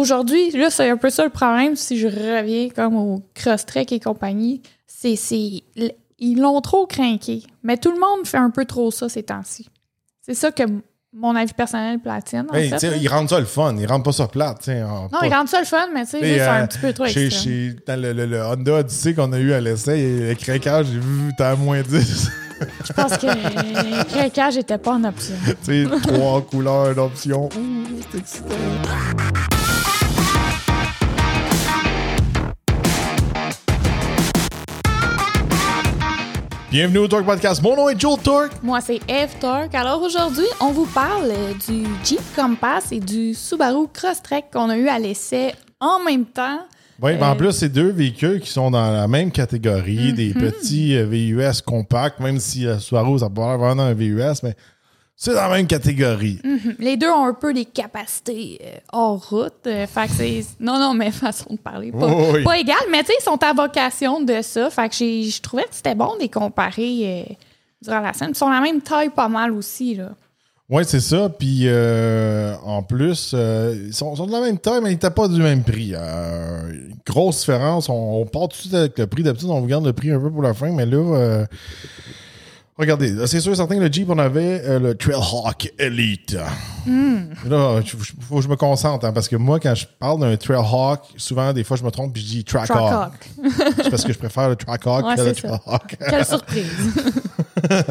aujourd'hui, là, c'est un peu ça le problème si je reviens comme au Crosstrek et compagnie. C'est, c'est, ils l'ont trop craqué. Mais tout le monde fait un peu trop ça ces temps-ci. C'est ça que mon avis personnel platine. En Hey, fait, sais, là. ils rendent ça le fun. Ils rendent pas ça plate. Non, pas- ils rendent ça le fun, mais tu sais, c'est euh, un petit peu trop chez, extrême. chez- dans le, le- le Honda Odyssey qu'on a eu à l'essai, le craquage, j'ai vu, t'as à moins 10. Je pense que le craquage n'était pas en option. tu sais, trois couleurs d'options. Ouh, c'est excitant. Bienvenue au Torque Podcast. Mon nom est Joel Torque. Moi, c'est Eve Torque. Alors aujourd'hui, on vous parle euh, du Jeep Compass et du Subaru Crosstrek qu'on a eu à l'essai en même temps. Oui, mais en Euh, plus, c'est deux véhicules qui sont dans la même catégorie, des Mhm. petits euh, VUS compacts, même si Subaru, ça peut avoir vraiment un VUS, mais c'est dans la même catégorie. Mhm. Les deux ont un peu des capacités euh, hors route. euh, fait que c'est. Non, non, mais façon de parler. Pas, Oh, oui. pas égal, mais tu sais, ils sont à vocation de ça. Fait que je trouvais que c'était bon de les comparer euh, durant la scène. Ils sont la même taille pas mal aussi, là. Oui, c'est ça. Puis euh, en plus, ils sont, sont de la même taille, mais ils n'étaient pas du même prix. Grosse différence. On, on part tout de suite avec le prix. D'habitude, on vous garde le prix un peu pour la fin, mais là, regardez, c'est sûr certain que le Jeep, on avait euh, le Trailhawk Elite. Là, il faut que je me concentre, hein, parce que moi, quand je parle d'un Trailhawk, souvent, des fois, je me trompe et je dis Trackhawk. Trackhawk. C'est parce que je préfère le Trackhawk Ouais, que le. Trailhawk. Quelle surprise.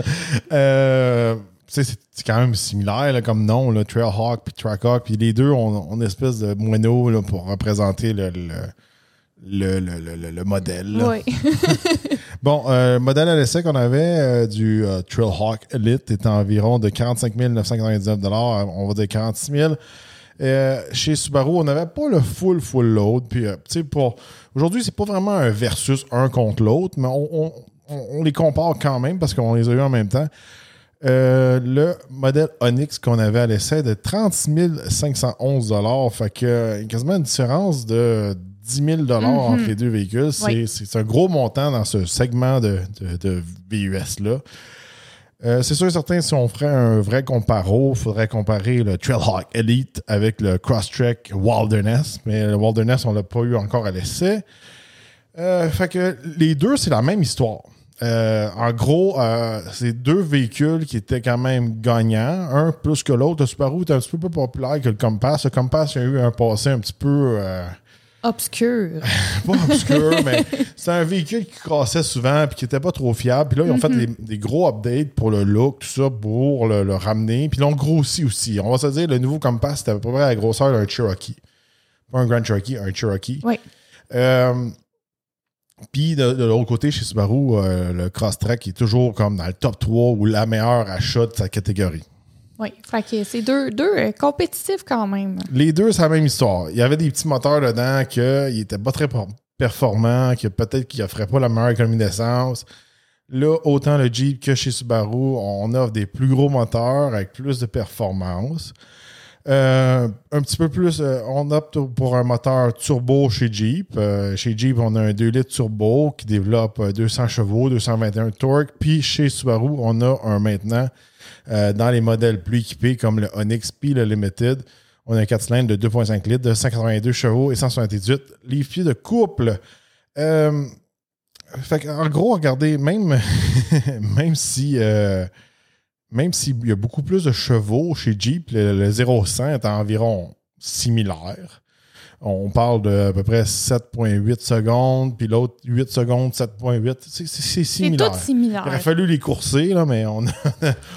Euh, c'est quand même similaire là, comme nom, là, Trailhawk puis Trackhawk. Puis les deux ont, ont une espèce de moineau là, pour représenter le, le, le, le- le- le- le modèle. oui. Bon, euh, modèle à l'essai qu'on avait euh, du euh, Trailhawk Elite était environ de 45 999 On va dire 46 000 Euh, chez Subaru, on n'avait pas le full, full load. Puis, euh, tu sais, pour. Aujourd'hui, c'est pas vraiment un versus un contre l'autre, mais on, on- on- les compare quand même parce qu'on les a eu en même temps. Euh, le modèle Onyx qu'on avait à l'essai de 30 511 Fait que euh, quasiment une différence de 10 000 entre les deux véhicules. C'est Oui. c'est un gros montant dans ce segment de, de, de VUS-là. Euh, c'est sûr et certain, si on ferait un vrai comparo, il faudrait comparer le Trailhawk Elite avec le Crosstrek Wilderness. Mais le Wilderness, on l'a pas eu encore à l'essai. Euh, fait que les deux, c'est la même histoire. Euh, en gros, c'est deux véhicules qui étaient quand même gagnants, un plus que l'autre. Le Subaru est un petit peu plus populaire que le Compass. Le Compass a eu un passé un petit peu Obscur. pas obscur, mais c'est un véhicule qui crassait souvent puis qui était pas trop fiable. Puis là, ils ont fait des, des gros updates pour le look, tout ça, pour le, le ramener. Puis l'ont grossi aussi. On va se dire, le nouveau Compass, c'était à peu près la grosseur d'un Cherokee. Pas un Grand Cherokee, un Cherokee. Oui. Euh, puis de, de l'autre côté, chez Subaru, euh, le Crosstrek est toujours comme dans le top 3 ou la meilleure achat de sa catégorie. Oui. Fait que c'est deux, deux euh, compétitifs quand même. Les deux, c'est la même histoire. Il y avait des petits moteurs dedans qui n'étaient pas très per- performants, que peut-être qu'ils n'offraient pas la meilleure économie d'essence. Là, autant le Jeep que chez Subaru, on offre des plus gros moteurs avec plus de performance. Euh, un petit peu plus, euh, on opte pour un moteur turbo chez Jeep. Chez Jeep, on a un 2 litres turbo qui développe euh, 200 chevaux, 221 torques. Puis chez Subaru, on a un maintenant, euh, dans les modèles plus équipés comme le Onyx puis le Limited, on a un 4 cylindres de 2,5 litres de 182 chevaux et 178 livres-pieds de couple. Euh, en gros, regardez, même, même si euh, même s'il y a beaucoup plus de chevaux chez Jeep, le, le 0-100 est environ similaire. On parle de à peu près 7,8 secondes, puis l'autre 8 secondes, 7,8. C'est- C'est c'est C'est similaire. tout Il similaire. aurait fallu les courser, là, mais on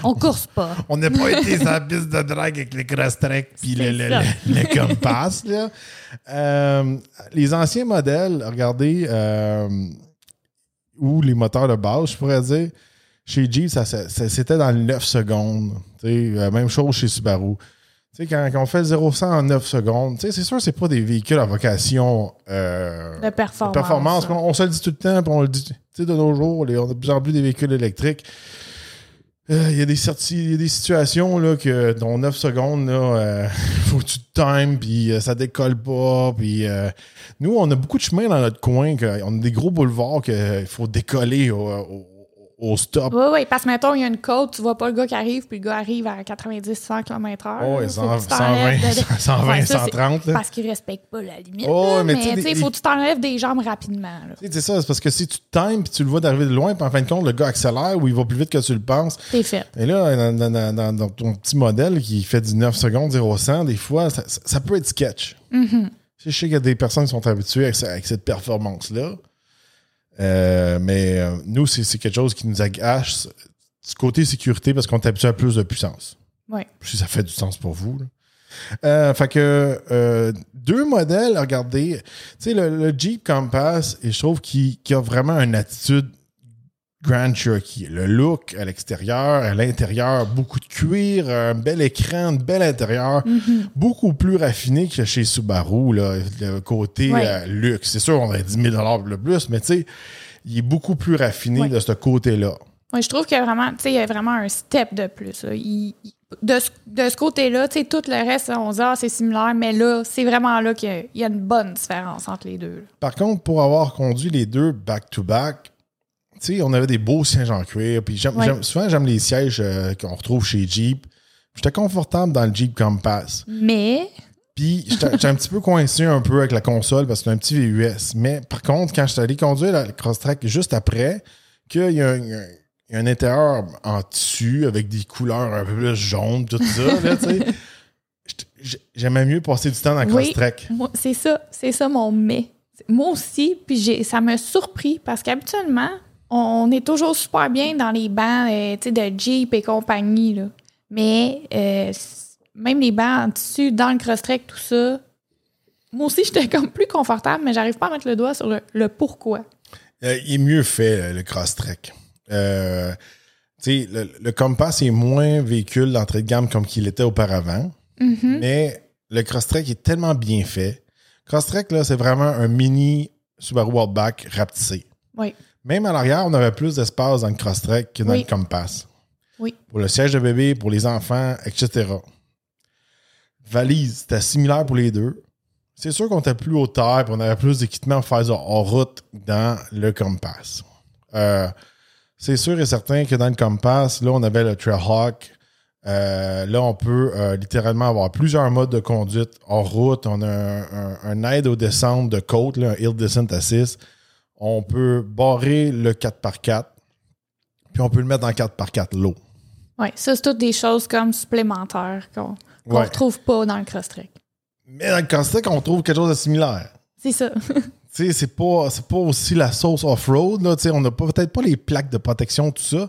On course pas. on n'a pas été sur la piste de drague avec les cross-trek puis le, le, le- le compass. Là. Euh, les anciens modèles, regardez, euh, ou les moteurs de base, je pourrais dire, chez Jeep, ça, ça- ça- c'était dans les 9 secondes. Euh, même chose chez Subaru. Tu sais, quand, quand on fait le 0-100 en 9 secondes, tu sais, c'est sûr que c'est pas des véhicules à vocation euh, De performance. de performance. On, on se le dit tout le temps, puis on le dit, tu sais, de nos jours, les- on a de plus en plus des véhicules électriques. Euh, Il y, a des il y a des situations là, que dans 9 secondes, là, euh, faut que tu te times, puis euh, ça décolle pas. Puis, nous, on a beaucoup de chemin dans notre coin. que- on a des gros boulevards qu'il faut décoller au, au- au stop. Oui, oui, parce que mettons, il y a une côte, tu vois pas le gars qui arrive, puis le gars arrive à 90-100 km/h. Oh, là. et Faut 100, que tu t'enlèves 120, de- 120, Ouais, ça, c'est 130. là. Parce qu'il respecte pas la limite. Oh, là, mais tu sais, des- faut que tu t'enlèves des jambes rapidement. C'est ça, c'est parce que si tu times puis tu le vois d'arriver de loin, puis en fin de compte, le gars accélère ou il va plus vite que tu le penses. T'es fait. Et là, dans, dans- dans- dans- dans ton petit modèle qui fait du 9 secondes, 0 100, des fois, ça, ça- ça peut être sketch. Mhm. Je sais qu'il y a des personnes qui sont habituées avec, ça- avec cette performance-là. Euh, mais euh, nous, c'est quelque chose qui nous agace du côté sécurité parce qu'on est habitué à plus de puissance. Ouais. Si ça fait du sens pour vous. là. Euh, fait que euh, deux modèles, regardez. Tu sais, le, le Jeep Compass, et je trouve qu'il qu'il a vraiment une attitude Grand Cherokee. Le look à l'extérieur, à l'intérieur, beaucoup de cuir, un bel écran, un bel intérieur, Mhm. beaucoup plus raffiné que chez Subaru, là, le côté Ouais. euh, luxe. C'est sûr, on a 10 000 le plus, mais tu sais, il est beaucoup plus raffiné Ouais. de ce côté-là. Ouais, je trouve qu'il y a vraiment, tu sais, il y a vraiment un step de plus. là. Il- il- de ce, de ce côté-là, tu sais, tout le reste, on se dit, ah, c'est similaire, mais là, c'est vraiment là qu'il y a, il y a une bonne différence entre les deux. Par contre, pour avoir conduit les deux back-to-back, tu sais, on avait des beaux sièges en cuir. Puis j'aime- Ouais. j'aime- souvent, j'aime les sièges euh, qu'on retrouve chez Jeep. J'étais confortable dans le Jeep Compass. Mais, Puis j'étais un petit peu coincé un peu avec la console parce que c'est un petit VUS. Mais par contre, quand je suis allé conduire la Crosstrek juste après, qu'il y a un, y a un- intérieur en tissu avec des couleurs un peu plus jaunes, tout ça, tu sais, j'aimais mieux passer du temps dans la Oui. Moi, c'est ça, c'est ça mon mais. Moi aussi, puis j'ai, ça m'a surpris parce qu'habituellement, on est toujours super bien dans les bancs euh, de Jeep et compagnie. Là. Mais euh, même les bancs en tissu, dans le crosstrek, tout ça, moi aussi, j'étais comme plus confortable, mais j'arrive pas à mettre le doigt sur le, le pourquoi. Euh, il est mieux fait, le sais, le, le Compass est moins véhicule d'entrée de gamme comme qu'il était auparavant, Mhm. mais le Crosstrek est tellement bien fait. Crosstrek, là, c'est vraiment un mini Subaru Outback rapetissé. Oui. Même à l'arrière, on avait plus d'espace dans le Crosstrek que dans Oui. le Compass. Oui. Pour le siège de bébé, pour les enfants, etc. Valise, c'était similaire pour les deux. C'est sûr qu'on était plus hauteur et on avait plus d'équipement à faire en route dans le Compass. Euh, c'est sûr et certain que dans le Compass, là, on avait le Trailhawk. Euh, là, on peut euh, littéralement avoir plusieurs modes de conduite en route. On a un, un- un aide aux descentes de côte, là, un Hill Descent Assist. On peut barrer le 4x4, puis on peut le mettre en 4x4 low. Oui, ça, c'est toutes des choses comme supplémentaires qu'on Ouais. retrouve pas dans le crosstrek. Mais dans le Crosstrek, on trouve quelque chose de similaire. C'est ça. Tu c'est pas, pas aussi la sauce off-road. On n'a peut-être pas les plaques de protection, tout ça,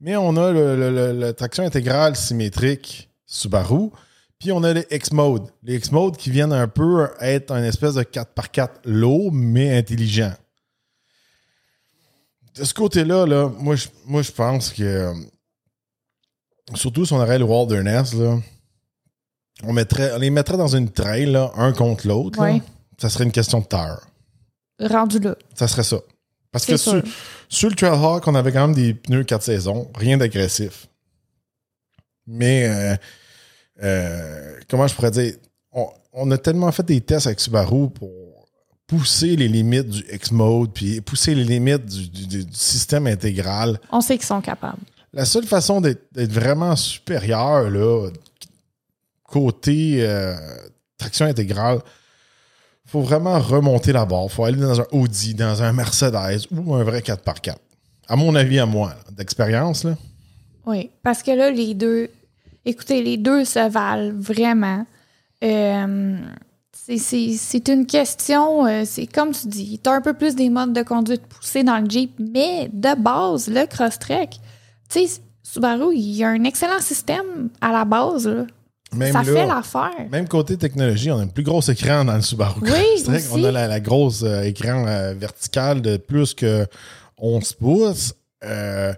mais on a le, le- le- la traction intégrale symétrique Subaru, puis on a les X-Mode. Les X-Mode qui viennent un peu être un espèce de 4x4 low, mais intelligent. De ce côté-là, là, moi, je, moi, je pense que, euh, surtout si on aurait le Wilderness, là, on, mettrait, on les mettrait dans une trail, là, un contre l'autre. Ouais. Ça serait une question de terre. Rendu là. Ça serait ça. Parce que sur, sur le Trailhawk, on avait quand même des pneus 4 saisons, rien d'agressif. Mais, euh, euh, comment je pourrais dire, on, on a tellement fait des tests avec Subaru pour pousser les limites du X-Mode, puis pousser les limites du, du- du- du système intégral. On sait qu'ils sont capables. La seule façon d'être vraiment supérieur, là, côté euh, traction intégrale, faut vraiment remonter la barre. faut aller dans un Audi, dans un Mercedes ou un vrai 4x4. À mon avis, à moi, d'expérience, là. Oui, parce que là, les deux, écoutez, les deux se valent vraiment. Euh, c'est- une question, euh, c'est comme tu dis, tu as un peu plus des modes de conduite poussés dans le Jeep, mais de base, le Crosstrek, tu sais, Subaru, il y a un excellent système à la base. là. Même Ça là, fait l'affaire. Même côté technologie, on a un plus gros écran dans le Subaru. Oui, Crosstrek. On a la, la grosse euh, écran euh, vertical de plus que 11 pouces. Euh,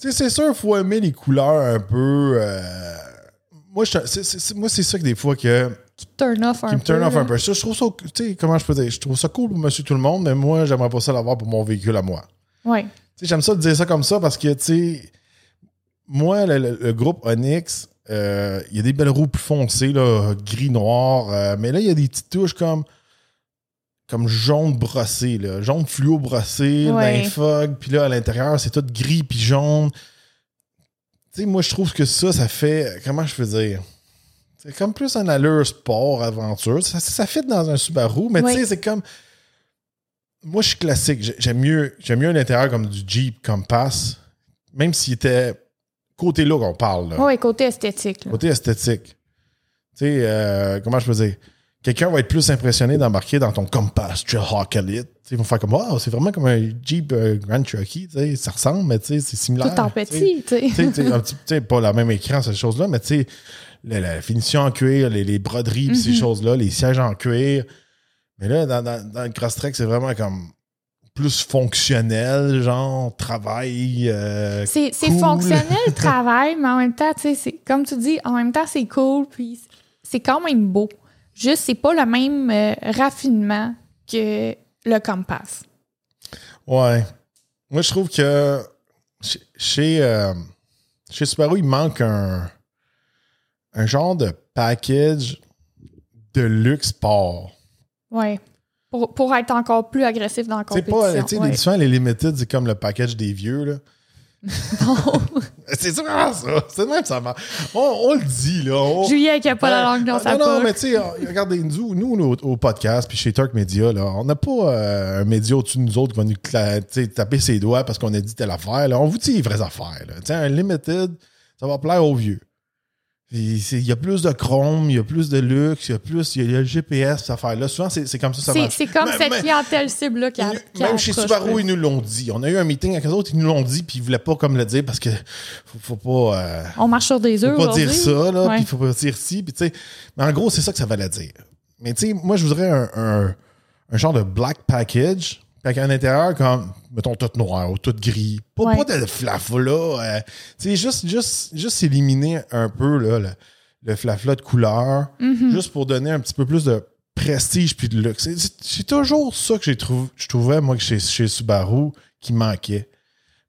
tu sais, c'est sûr, il faut aimer les couleurs un peu. moi, c'est ça que des fois que, Qui te turn off un qui me turn off un peu. Ça, je trouve ça, tu sais, comment je peux dire, je trouve ça cool pour monsieur tout le monde, mais moi, j'aimerais pas ça l'avoir pour mon véhicule à moi. Oui, Tu sais, j'aime ça de dire ça comme ça parce que, tu sais, moi, le, le- le groupe Onyx, euh, il y a des belles roues plus foncées, là, gris-noir, euh, mais là, il y a des petites touches comme comme jaune brossé, là, jaune fluo brossé, Ouais. fog, puis là, à l'intérieur, c'est tout gris puis jaune. Tu sais, moi, je trouve que ça, ça fait. Comment je peux dire? C'est comme plus un allure sport, aventure. Ça, ça fit dans un Subaru, mais Oui. tu sais, c'est comme. Moi, je suis classique. J'ai- J'aime mieux, j'aime mieux un intérieur comme du Jeep Compass, même s'il était côté look, on parle. Là. Oui, côté esthétique. là. Côté esthétique. Tu sais, euh, comment je peux dire? Quelqu'un va être plus impressionné d'embarquer dans ton Compass Trailhawk Elite. Ils vont faire comme, wow, c'est vraiment comme un Jeep euh, Grand Cherokee. Ça ressemble, mais tu sais, c'est similaire. Tout en petit, tu sais. Pas le même écran, ces choses-là, mais tu sais, la, la finition en cuir, les, les broderies, ces Mhm. choses-là, les sièges en cuir. Mais là, dans, dans, dans le Crosstrek, c'est vraiment comme plus fonctionnel, genre travail. euh, C'est cool. fonctionnel le travail, mais en même temps, tu sais, c'est- comme tu dis, en même temps, c'est cool, puis c'est quand même beau. Juste, c'est pas le même euh, raffinement que le Compass. Ouais. Moi, je trouve que chez, chez, euh, chez Subaru, il manque un, un genre de package de luxe sport. Ouais. Pour, pour être encore plus agressif dans la C'est compétition. pas, tu sais, ouais. les, souvent, les limited, c'est comme le package des vieux, là. Non. C'est vraiment ça. C'est même ça. On, on le dit, là. On- Julien qui a pas la langue dans Ah, sa Non, non, mais tu sais, regardez, nous, nous au, au podcast, puis chez Turk Media, là, on n'a pas euh, un média au-dessus de nous autres qui va nous taper ses doigts parce qu'on a dit telle affaire. là. On vous dit les vraies affaires. là. Tu sais, un limited, ça va plaire aux vieux. Il y a plus de chrome, il y a plus de luxe, il y a plus, il y a le GPS, cette affaire-là. Souvent, c'est comme ça, ça C'est comme Mais- cette mais- clientèle cible-là qui a. qui même chez Subaru, ils nous l'ont dit. On a eu un meeting avec eux autres, ils nous l'ont dit, puis ils voulaient pas comme le dire parce que faut, faut pas. euh, On marche sur des faut œufs. pas dire ça, là, puis faut pas dire ci, puis tu sais. Mais en gros, c'est ça que ça valait dire. Mais tu sais, moi, je voudrais un, un, un genre de black package, avec un intérieur comme, mettons, tout noir ou tout gris. Pas, Ouais. pas de flafla, euh, tu sais, juste, juste, juste éliminer un peu, là, le, le flafla de couleur, Mhm. juste pour donner un petit peu plus de prestige puis de luxe. C'est- toujours ça que j'ai trouvé, je trouvais, moi, chez, chez Subaru, qui manquait.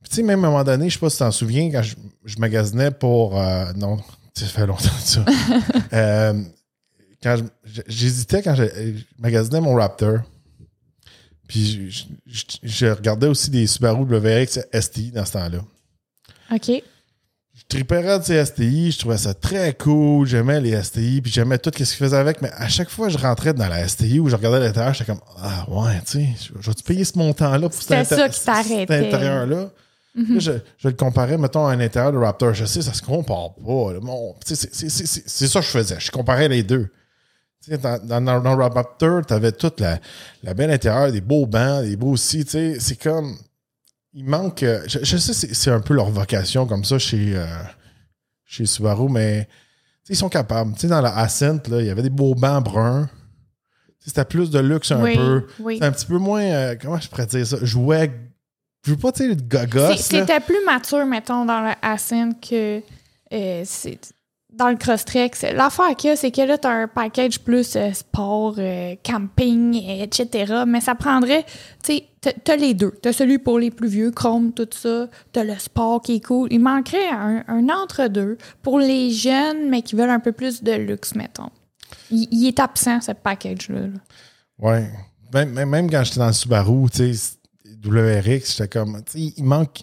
Puis, tu sais, même à un moment donné, je sais pas si tu t'en souviens, quand je, je magasinais pour. euh, non, ça fait longtemps ça. Euh, quand j'hésitais quand je, je magasinais mon Raptor. Puis je, je- je regardais aussi des Subaru WRX STI dans ce temps-là. OK. Je tripais de ces STI, je trouvais ça très cool, j'aimais les STI, puis j'aimais tout ce qu'ils faisaient avec, mais à chaque fois que je rentrais dans la STI où je regardais l'intérieur, j'étais comme Ah ouais, tu sais, je je vais-tu payer ce montant-là pour cet, ça qui cet intérieur-là? Là, je, je le comparais, mettons, à un intérieur de Raptor. Je sais, ça se compare pas. c'est ça que je faisais. Je comparais les deux. Dans, dans, dans Raptor, tu avais toute la, la belle intérieur, des beaux bancs, des beaux sais, C'est comme. Il manque. euh, Je, je sais, c'est un peu leur vocation comme ça chez, euh, chez Subaru, mais ils sont capables. Dans la Ascent, là, il y avait des beaux bancs bruns. C'était plus de luxe un oui, peu. oui. C'était un petit peu moins. euh, comment je pourrais dire ça? Jouet. Je veux pas, tu sais, le C'est- gogos. là. C'était plus mature, mettons, dans le Ascent que euh, c'est dans le Crosstrek. L'affaire qu'il y c'est que là, tu as un package plus euh, sport, euh, camping, etc. Mais ça prendrait, tu sais, t'as- t'as les deux. T'as celui pour les plus vieux, Chrome, tout ça. T'as le sport qui est cool. Il manquerait un, entre-deux pour les jeunes, mais qui veulent un peu plus de luxe, mettons. Il, est absent, ce package-là. Même, même, même quand j'étais dans le Subaru, tu sais, WRX, j'étais comme, tu sais, il manque,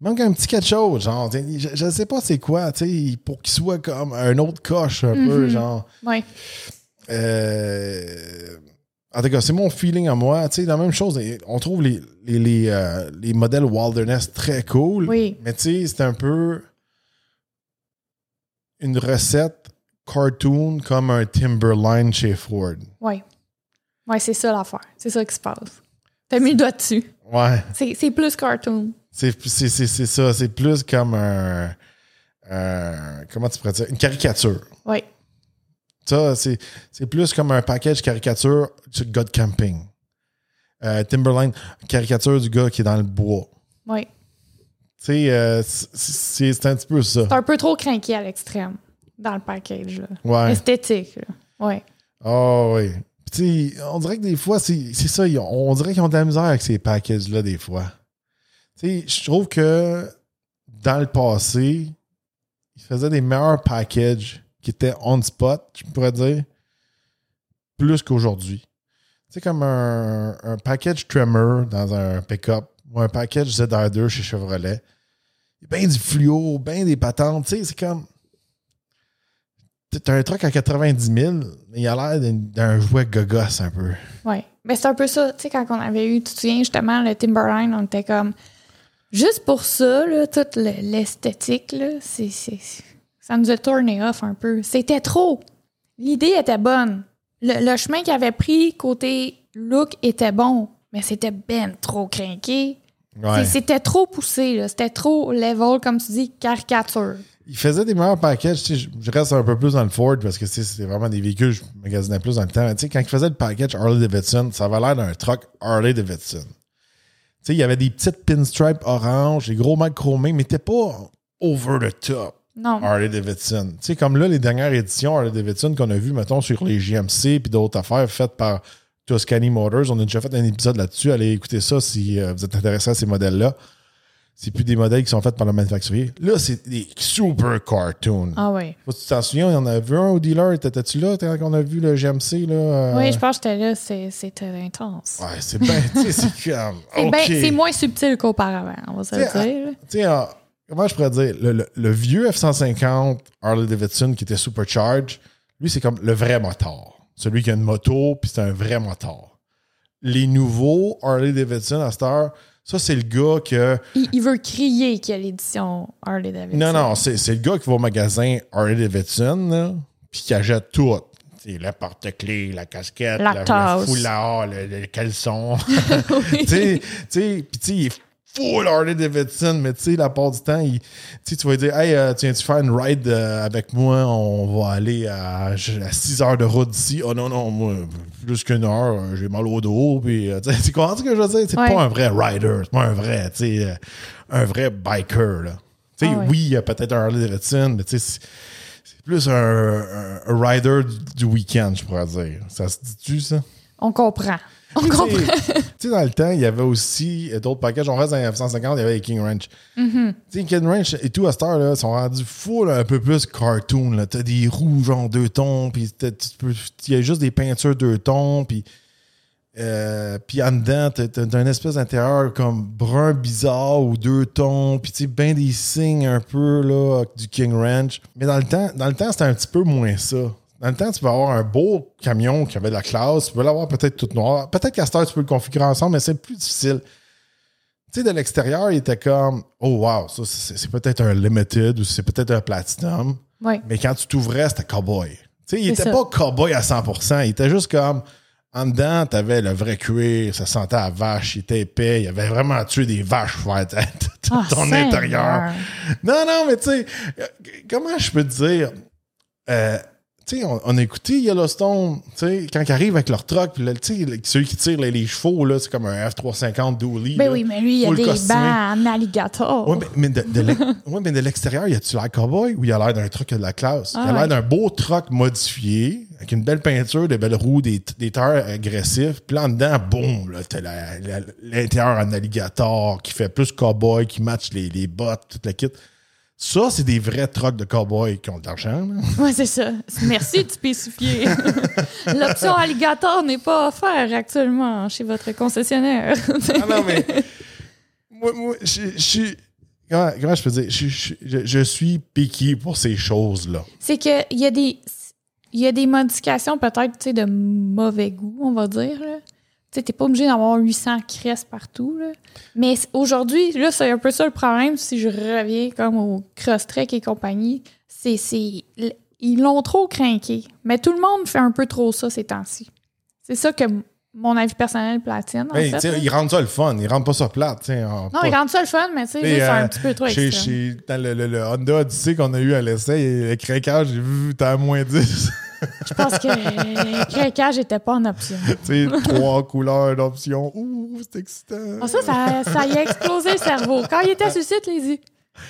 il manque un petit quelque chose, genre, je, je sais pas c'est quoi, tu sais, pour qu'il soit comme un autre coche un peu, Mhm. genre. Ouais. Euh, en tout cas, c'est mon feeling à moi. Tu sais, la même chose, on trouve les, les, les, euh, les modèles Wilderness très cool. Oui. Mais tu sais, c'est un peu une recette cartoon comme un Timberline chez Ford. Ouais. Ouais, c'est ça l'affaire. C'est ça qui se passe. T'as mis le doigt dessus. Ouais. C'est plus cartoon. C'est ça. C'est plus comme un, Comment tu pourrais dire? Une caricature. Oui. Ça, c'est c'est plus comme un package caricature du gars de camping. Euh, Timberline, caricature du gars qui est dans le bois. Oui. Tu sais, euh, c'est- un petit peu ça. C'est un peu trop craqué à l'extrême dans le package. Là. Ouais. Esthétique. Là. Ouais. Ah oui. Puis, tu sais, on dirait que des fois, c'est ça. on dirait qu'ils ont de la misère avec ces packages-là, des fois. Sais, je trouve que dans le passé, ils faisaient des meilleurs packages qui étaient on spot, je pourrais dire, plus qu'aujourd'hui. sais, comme un, un package Tremor dans un pick-up ou un package ZR2 chez Chevrolet. Ben du fluo, ben des patentes. C'est comme. T'as un truck à 90 000, mais il a l'air d'un- jouet gogos un peu. Ouais. Mais c'est un peu ça, tu sais, quand on avait eu, tu te souviens justement, le Timberline, on était comme. Juste pour ça, là, toute le- l'esthétique, là, c'est, c'est- ça nous a tourné off un peu. C'était trop. L'idée était bonne. Le, le chemin qu'il avait pris côté look était bon, mais c'était ben trop craqué. Ouais. C'est- C'était trop poussé, là. C'était trop level, comme tu dis, caricature. Il faisait des meilleurs packages. Tu sais, je, je reste un peu plus dans le Ford parce que tu sais, c'était vraiment des véhicules, je magasinais plus dans le temps. Tu sais, quand il faisait le package Harley Davidson, ça avait l'air d'un truck Harley Davidson. Tu sais, il y avait des petites pinstripes orange, des gros mags chromés, mais t'es pas over the top Non. Harley Davidson. Tu sais, comme là, les dernières éditions Harley Davidson qu'on a vues, mettons, sur les GMC puis d'autres affaires faites par Tuscany Motors, on a déjà fait un épisode là-dessus. Allez écouter ça si euh, vous êtes intéressé à ces modèles-là. C'est plus des modèles qui sont faits par le manufacturier. Là, c'est des super cartoons. Ah oui. Faut que tu t'en souviens, il y en a vu un au dealer. T'étais-tu là quand on a vu le GMC? Là, euh? Oui, je pense que j'étais là, c'était intense. Ouais, c'est bien. c'est comme. C'est OK. ben- c'est moins subtil qu'auparavant, on va se le dire. là. Tu sais, euh, comment je pourrais dire? Le, le- le vieux F-150 Harley Davidson qui était supercharged, lui, c'est comme le vrai moteur. Celui qui a une moto, puis c'est un vrai moteur. Les nouveaux Harley Davidson à cette heure, ça, c'est le gars que. Il, il veut crier qu'il y a l'édition Harley Davidson. Non, non, c'est c'est le gars qui va au magasin Harley Davidson, là, puis qui achète tout. Le porte-clés, la casquette, La le- le, foulard, le, le caleçon. Tu sais, tu il est full Harley Davidson, mais tu sais, la part du temps, il- tu vas lui dire, hey, euh, tu viens-tu faire une ride euh, avec moi? On va aller à, à 6 heures de route d'ici. Oh non, non, moi, plus qu'une heure, euh, j'ai mal au dos. Puis, euh, tu sais, comprends ce que je veux dire? C'est Ouais. pas un vrai rider, c'est pas un vrai, tu sais, un vrai biker, là. Tu sais, Ah oui, il y a peut-être un Harley Davidson, mais tu sais, c'est- c'est plus un, un- un rider du, du week-end, je pourrais dire. Ça se dit-tu, ça? On comprend. On comprend. tu sais, dans le temps, il y avait aussi euh, d'autres packages. On reste dans les F-150, il y avait les King Ranch. Mm-hmm. Tu sais, King Ranch et tout à cette heure, là, sont rendus full un peu plus cartoon. T'as des rouges en deux tons, puis il y a juste des peintures deux tons, puis euh, puis en dedans, t'as un espèce d'intérieur comme brun bizarre ou deux tons, puis tu sais, ben des signes un peu là, du King Ranch. Mais dans le temps, dans le temps, c'était un petit peu moins ça. Dans le temps, tu peux avoir un beau camion qui avait de la classe, tu peux l'avoir peut-être tout noir. Peut-être qu'à cette heure, tu peux le configurer ensemble, mais c'est plus difficile. Tu sais, de l'extérieur, il était comme Oh wow, ça c'est peut-être un limited ou c'est peut-être un platinum. Mais quand tu t'ouvrais, c'était cowboy. Tu sais, il était ça. pas cowboy à 100%. Il était juste comme, en dedans, t'avais le vrai cuir, ça sentait à vache, il était épais, il avait vraiment tué des vaches pour faire Ah, ton intérieur. Non, non, mais tu sais, euh, comment je peux te dire, euh, sais, on, on a écouté Yellowstone, tu sais, quand ils arrivent avec leur truck, puis celui qui tire les, les chevaux, là, c'est comme un F-350 Dooley. Ben là. oui, mais lui, il y a des bancs en alligator. Ouais, mais, mais de, de ouais, mais de l'extérieur, y a-tu l'air cowboy ou y a l'air d'un truck de la classe? Ah y a l'air ouais. d'un beau truck modifié, avec une belle peinture, des belles roues, des, des tailleurs agressifs. Puis là, en dedans, boum, là, t'as l'intérieur en alligator qui fait plus cowboy, qui match les, les bottes, toute la kit. Ça, c'est des vrais trucks de cowboy qui ont de l'argent. Oui, c'est ça. Merci de spécifier. L'option alligator n'est pas offerte actuellement chez votre concessionnaire. Ah non, mais. Moi, moi, je suis. Comment, comment je peux dire? Je, je- je- je suis piqué pour ces choses-là. c'est qu'il y a des. Il y a des modifications peut-être de mauvais goût, on va dire. là. Tu sais, t'es pas obligé d'avoir 800 cresses partout. là. Mais aujourd'hui, là, c'est un peu ça le problème. Si je reviens comme au Crosstrek et compagnie, c'est. Ils l'ont trop craqué. Mais tout le monde fait un peu trop ça ces temps-ci. C'est ça que mon avis personnel platine. En Hey, fait, là. ils rendent ça le fun. Ils rendent pas ça plate. Non, pas- ils rendent ça le fun, mais tu sais, c'est euh, un petit peu trop chez, dans le, le- le Honda Odyssey qu'on a eu à l'essai, le craquage, j'ai vu, t'as à moins 10. Je pense que le craquage n'était pas en option. tu sais, trois couleurs d'options. Ouh, c'est excitant. Ah, ça, ça, ça y a explosé le cerveau. Quand il était sur le site, il dit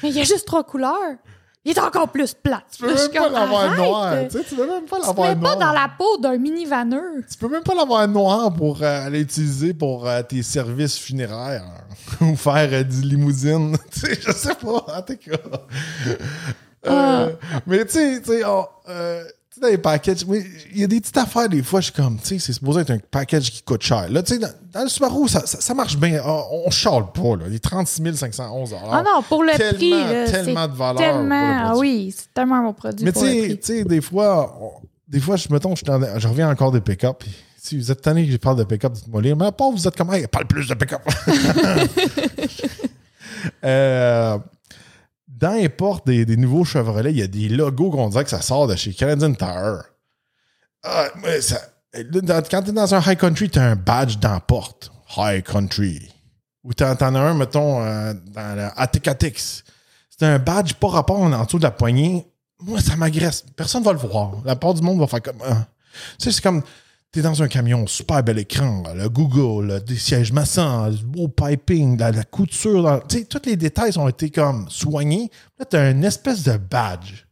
Mais il y a juste trois couleurs. Il est encore plus plat. tu peux même pas l'avoir noir. Tu sais, tu peux même pas Tu l'avoir noir. pas dans la peau d'un. Tu peux même pas l'avoir noir pour euh, aller utiliser pour euh, tes services funéraires ou faire euh, du limousine. tu sais, je sais pas, en tout cas. Euh. Mais tu sais, tu sais, tu sais, dans les packages, mais il y a des petites affaires, des fois, je suis comme, tu sais, c'est supposé être un package qui coûte cher. Là, tu sais, dans, dans le Subaru, ça, ça, ça marche bien. On, on chale pas, là. Les 36 511 Ah non, pour le tellement, prix, là, tellement de valeur. tellement, pour le produit. oui, c'est tellement un bon produit Mais tu sais, des fois, on- des fois, je suis dans- je reviens encore des pick-up. puis Si vous êtes tanné que je parle de pick-up, dites-moi les. Mais à part, vous êtes comme, hey, parle plus de pick-up. euh, dans les portes des, nouveaux Chevrolet, il y a des logos qu'on dirait que ça sort de chez Canadian Tire. Ah, mais ça- dans- quand tu es dans un high country, tu as un badge dans la porte. High country. Ou tu en as un, mettons, euh, dans le Attic-Atix. C'est un badge pas rapport en dessous de la poignée. Moi, ça m'agresse. Personne va le voir. La part du monde va faire comme. ah. Tu sais, c'est comme. T'es dans un camion, super bel écran, le Google, le- des sièges le beau piping, la, la couture. Tu sais, tous les détails ont été comme soignés. Là, t'as une espèce de badge.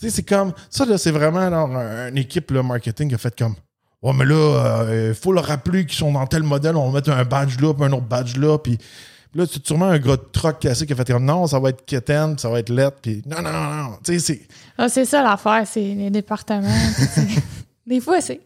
Tu sais, c'est comme. Ça, là, c'est vraiment genre, une équipe là, marketing qui a fait comme. Ouais, mais là, il faut leur rappeler qu'ils sont dans tel modèle, on va mettre un badge là, puis un autre badge là, puis là, c'est sûrement un gros truck cassé qui a fait comme non, ça va être kitten, ça va être lettre, puis non, non, non, non. Tu sais, c'est. Ah, c'est ça l'affaire, c'est les départements. Des fois, c'est.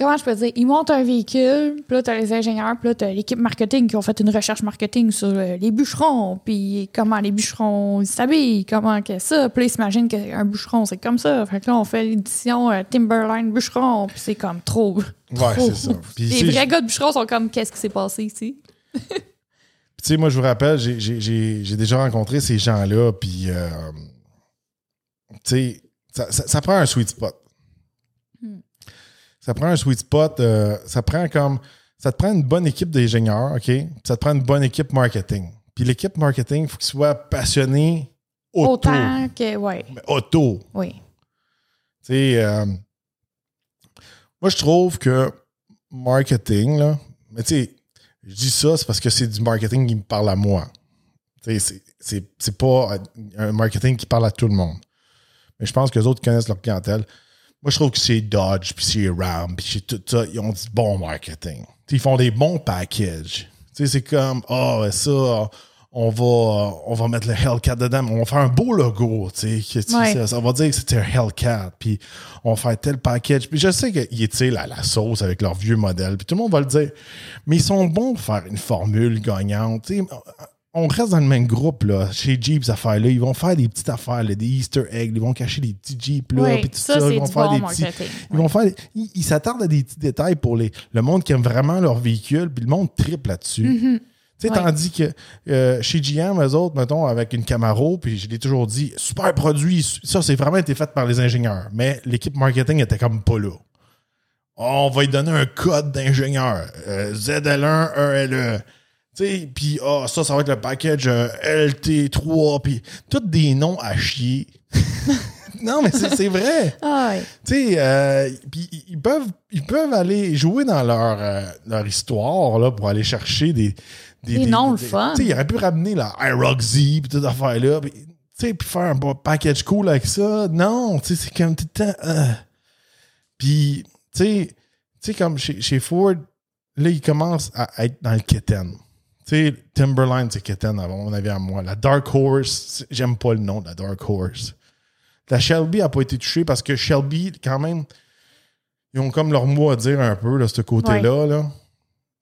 Comment je peux dire? Ils montent un véhicule, puis là, t'as les ingénieurs, puis là, t'as l'équipe marketing qui ont fait une recherche marketing sur euh, les bûcherons, puis comment les bûcherons ils s'habillent, comment que ça. Puis là, ils s'imaginent qu'un bûcheron, c'est comme ça. Fait que là, on fait l'édition euh, Timberline bûcheron, puis c'est comme trop. Ouais, c'est ça. Les vrais gars de bûcheron sont comme, qu'est-ce qui s'est passé ici? tu sais, moi, je vous rappelle, j'ai- déjà rencontré ces gens-là, puis, euh, tu sais, ça, ça- ça prend un sweet spot. Ça prend un sweet spot, euh, ça prend comme, ça te prend une bonne équipe d'ingénieurs, OK? Ça te prend une bonne équipe marketing. Puis l'équipe marketing, il faut qu'il soit passionné auto. Autant que, ouais, Mais auto. oui. Tu sais, euh, moi, je trouve que marketing, là, mais tu sais, je dis ça, c'est parce que c'est du marketing qui me parle à moi. Tu sais, c'est- c'est c'est pas un marketing qui parle à tout le monde. Mais je pense que les autres connaissent leur clientèle. Moi, je trouve que c'est Dodge, puis c'est Ram, puis c'est tout ça. Ils ont du bon marketing. Tu sais, ils font des bons packages. C'est comme, ah, ouais, ça, on va, on va mettre le Hellcat dedans, mais on va faire un beau logo, tu sais. que tu- Ouais. ça, ça va dire que c'était un Hellcat, puis on va faire tel package. Puis je sais qu'ils étirent la, la sauce avec leur vieux modèle, puis tout le monde va le dire. Mais ils sont bons pour faire une formule gagnante. Tu sais, on reste dans le même groupe, là, chez Jeep, ces affaires-là. Ils vont faire des petites affaires, là, des Easter eggs. Ils vont cacher des petits Jeeps, là, Oui, puis tout ça, Ils vont faire bon des petits. marketing. Ils vont faire. Ils s'attardent à des petits détails pour les, le monde qui aime vraiment leur véhicule, puis le monde triple là-dessus. Mhm. Tu sais, Ouais. tandis que euh, chez GM, eux autres, mettons, avec une Camaro, puis je l'ai toujours dit, super produit, ça, c'est vraiment été fait par les ingénieurs. Mais l'équipe marketing était comme pas là. On va lui donner un code d'ingénieur. euh, ZL1, ELE. Sais, puis ah, ça, ça va être le package euh, LT3, puis tous des noms à chier. non, mais c'est c'est vrai. Ah. Tu sais, euh, ils- peuvent, ils peuvent aller jouer dans leur, euh, leur histoire là, pour aller chercher des. Des noms le fun. Tu sais, ils auraient pu ramener la iRock Z puis toute tu sais, puis faire un bon package cool avec ça. Non, tu sais, c'est comme tout le temps. Puis, tu sais, comme chez, chez Ford, là, ils commencent à être dans le kitten. Tu sais, Timberline, c'est kitten, à mon avis, à moi. La Dark Horse, j'aime pas le nom de la Dark Horse. La Shelby n'a pas été touchée parce que Shelby, quand même, ils ont comme leur mot à dire un peu, là, ce côté-là. Là.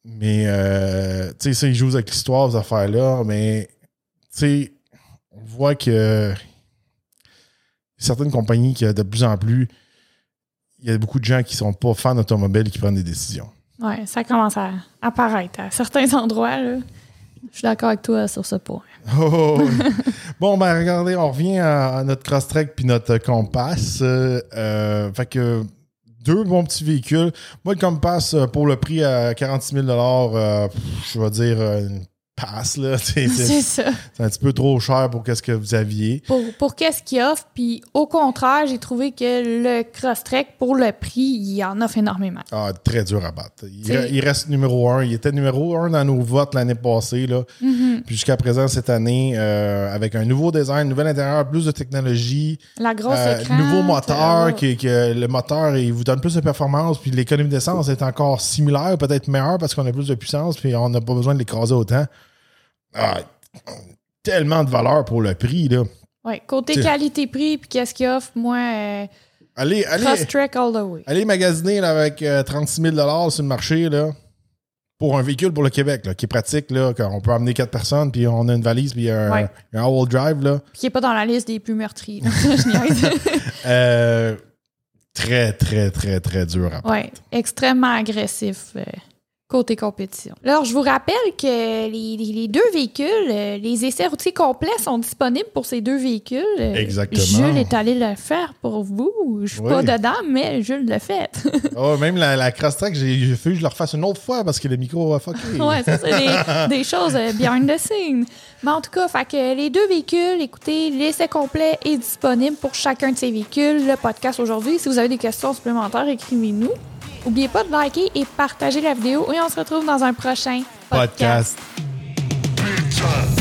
Mais, euh, tu sais, ça, ils jouent avec l'histoire, ces affaires-là. Mais, tu sais, on voit que certaines compagnies qui, de plus en plus, il y a beaucoup de gens qui sont pas fans d'automobile et qui prennent des décisions. Ouais, ça commence à apparaître à certains endroits. là. Je suis d'accord avec toi sur ce point. Oh, bon, ben regardez, on revient à, notre cross-trek puis notre compass. Euh, euh, fait que deux bons petits véhicules. Moi, le compass, euh, pour le prix à 46 000 euh, je vais dire passe. là. C'est ça. c'est un petit peu trop cher pour ce que vous aviez. Pour, pour qu'est-ce qu'il offre, puis au contraire, j'ai trouvé que le Crosstrek, pour le prix, il en offre énormément. Ah, très dur à battre. Il, reste numéro un. Il était numéro un dans nos votes l'année passée. Là. Mhm. Puis jusqu'à présent, cette année, euh, avec un nouveau design, nouvel intérieur, plus de technologie, La grosse Euh, écran. nouveau moteur, qui, que le moteur il vous donne plus de performance, puis l'économie d'essence est encore similaire, peut-être meilleure parce qu'on a plus de puissance, puis on n'a pas besoin de l'écraser autant. Ah, tellement de valeur pour le prix, là. Ouais, côté qualité-prix, puis qu'est-ce qu'il offre, moi, euh, Allez, allez, Crosstrek all the way. allez magasiner là, avec euh, 36 000 sur le marché là, pour un véhicule pour le Québec, là, qui est pratique, là, qu'on peut amener quatre personnes, puis on a une valise, puis un, Ouais. un all-wheel drive. Là. Puis qui est pas dans la liste des plus meurtris. Euh, très, très, très, très dur à Ouais, extrêmement agressif euh, côté compétition. Alors, je vous rappelle que les, deux véhicules, euh, les essais routiers complets sont disponibles pour ces deux véhicules. Euh, Exactement. Jules est allé le faire pour vous. Je suis Oui. pas dedans, mais Jules l'a fait. Oh, même la, la Crosstrek, j'ai fait que je le refasse une autre fois parce que le micro a fucké. ouais, ça, c'est des, des choses euh, behind the scene. Mais en tout cas, fait que les deux véhicules, écoutez, l'essai complet est disponible pour chacun de ces véhicules. Le podcast aujourd'hui, si vous avez des questions supplémentaires, écrivez-nous. N'oubliez pas de liker et partager la vidéo et on se retrouve dans un prochain podcast. podcast.